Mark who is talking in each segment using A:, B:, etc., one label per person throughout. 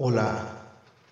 A: Hola,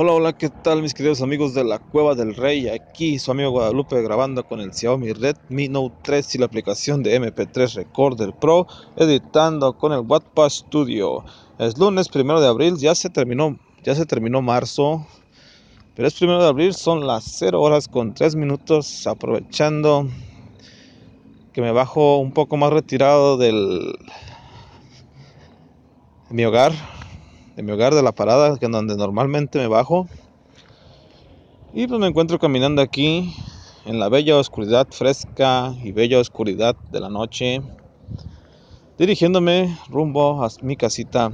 B: Hola, hola, ¿qué tal mis queridos amigos de la Cueva del Rey? Aquí su amigo Guadalupe grabando con el Xiaomi Redmi Note 3 y la aplicación de MP3 Recorder Pro, editando con el Wattpad Studio. Es lunes primero de abril, ya se terminó, ya se terminó marzo, pero es primero de abril, son las 0 horas con 3 minutos, aprovechando que me bajo un poco más retirado del de mi hogar de mi hogar, de la parada, que donde normalmente me bajo. Y pues me encuentro caminando aquí en la bella oscuridad fresca y bella oscuridad de la noche, dirigiéndome rumbo a mi casita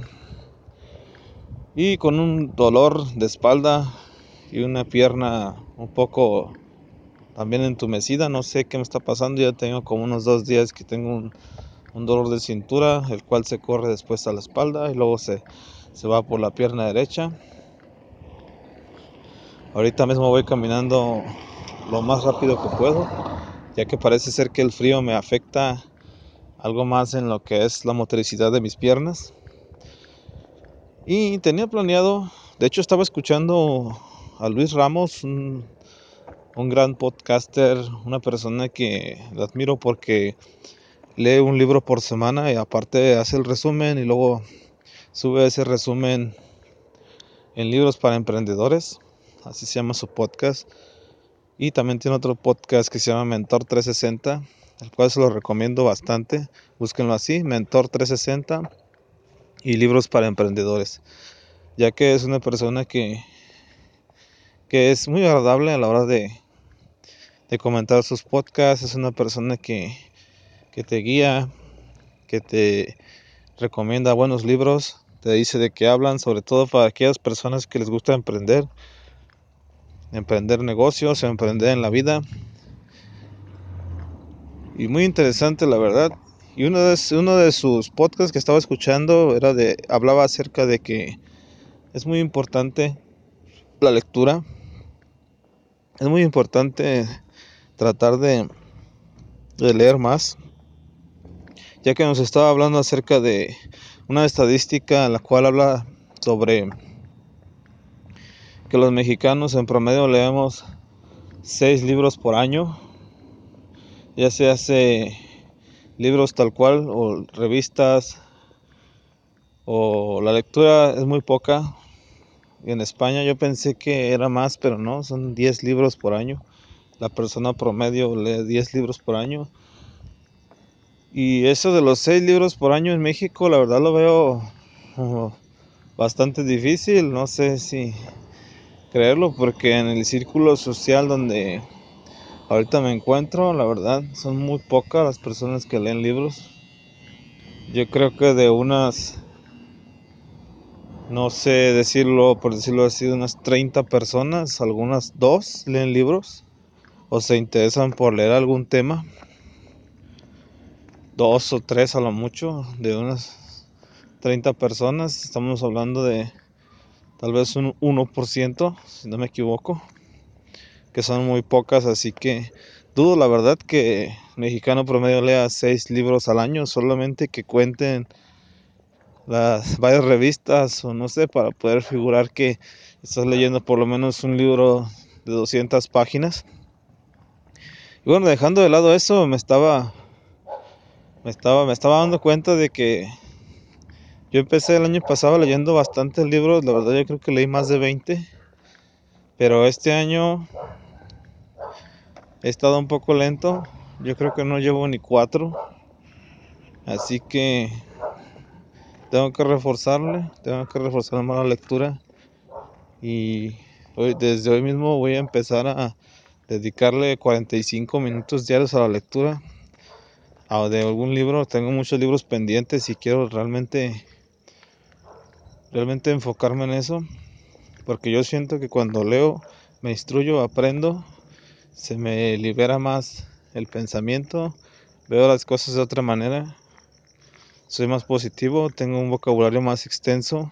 B: y con un dolor de espalda y una pierna un poco también entumecida, no sé qué me está pasando, ya tengo como unos dos días que tengo un, un dolor de cintura, el cual se corre después a la espalda y luego se se va por la pierna derecha. Ahorita mismo voy caminando lo más rápido que puedo, ya que parece ser que el frío me afecta algo más en lo que es la motricidad de mis piernas. Y tenía planeado, de hecho estaba escuchando a Luis Ramos, un, gran podcaster, una persona que la admiro porque lee un libro por semana y aparte hace el resumen y luego sube ese resumen en libros para emprendedores, así se llama su podcast. Y también tiene otro podcast que se llama Mentor 360, el cual se lo recomiendo bastante. Búsquenlo así, Mentor 360 y libros para emprendedores, ya que es una persona que, que es muy agradable a la hora de, de comentar sus podcasts, es una persona que, que te guía, que te recomienda buenos libros te dice de qué hablan, sobre todo para aquellas personas que les gusta emprender, emprender negocios, emprender en la vida. Y muy interesante, la verdad. Y uno de, sus podcasts que estaba escuchando era de, hablaba acerca de que es muy importante la lectura. Es muy importante tratar de leer más. Ya que nos estaba hablando acerca de una estadística en la cual habla sobre que los mexicanos en promedio leemos seis libros por año, ya se hace libros tal cual o revistas o la lectura es muy poca. En España yo pensé que era más, pero no, son 10 libros por año. La persona promedio lee 10 libros por año. Y eso de los seis libros por año en México, la verdad lo veo bastante difícil. No sé si creerlo, porque en el círculo social donde ahorita me encuentro, la verdad, son muy pocas las personas que leen libros. Yo creo que de unas, no sé decirlo, por decirlo así, de unas 30 personas, algunas dos leen libros o se interesan por leer algún tema dos o tres a lo mucho, de unas 30 personas. Estamos hablando de tal vez un 1%, si no me equivoco, que son muy pocas, así que dudo la verdad que mexicano promedio lea seis libros al año, solamente que cuenten las varias revistas o no sé, para poder figurar que estás leyendo por lo menos un libro de 200 páginas. Y bueno, dejando de lado eso, me estaba me estaba, me estaba dando cuenta de que yo empecé el año pasado leyendo bastantes libros, la verdad yo creo que leí más de 20, pero este año he estado un poco lento, Yo creo que no llevo ni cuatro. Así que tengo que reforzarle, tengo que reforzar más la lectura. Y hoy, desde hoy mismo voy a empezar a dedicarle 45 minutos diarios a la lectura. A de algún libro, tengo muchos libros pendientes y quiero realmente realmente enfocarme en eso, porque yo siento que cuando leo, me instruyo, aprendo, se me libera más el pensamiento, veo las cosas de otra manera, soy más positivo, tengo un vocabulario más extenso,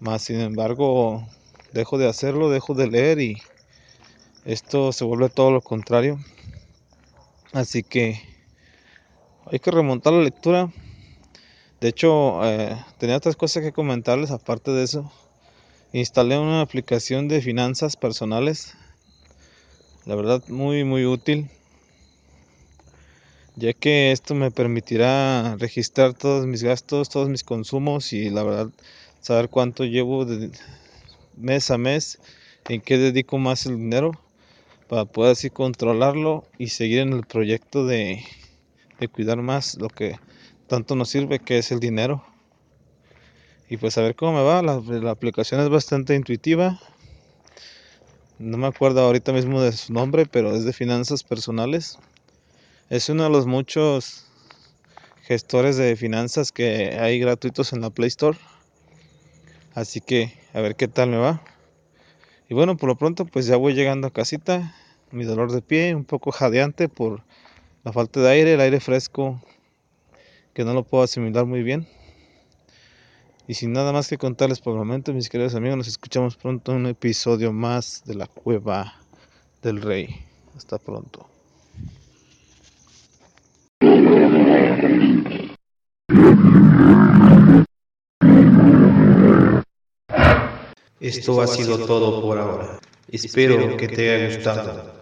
B: más sin embargo dejo de hacerlo, dejo de leer y esto se vuelve todo lo contrario. Así que hay que remontar la lectura, de hecho, eh, tenía otras cosas que comentarles aparte de eso. Instalé una aplicación de finanzas personales. La verdad, muy, muy útil. Ya que esto me permitirá registrar todos mis gastos, todos mis consumos y la verdad saber cuánto llevo de mes a mes, en qué dedico más el dinero, para poder así controlarlo y seguir en el proyecto de, de cuidar más lo que tanto nos sirve que es el dinero. Y pues a ver cómo me va. La, aplicación es bastante intuitiva. No me acuerdo ahorita mismo de su nombre, pero es de finanzas personales. Es uno de los muchos gestores de finanzas que hay gratuitos en la Play Store. Así que a ver qué tal me va. Y bueno, por lo pronto pues ya voy llegando a casita. Mi dolor de pie un poco jadeante por la falta de aire, el aire fresco que no lo puedo asimilar muy bien. Y sin nada más que contarles por el momento, mis queridos amigos, nos escuchamos pronto en un episodio más de la cueva del rey. Hasta pronto.
A: Esto ha sido todo por ahora. Espero que te haya gustado.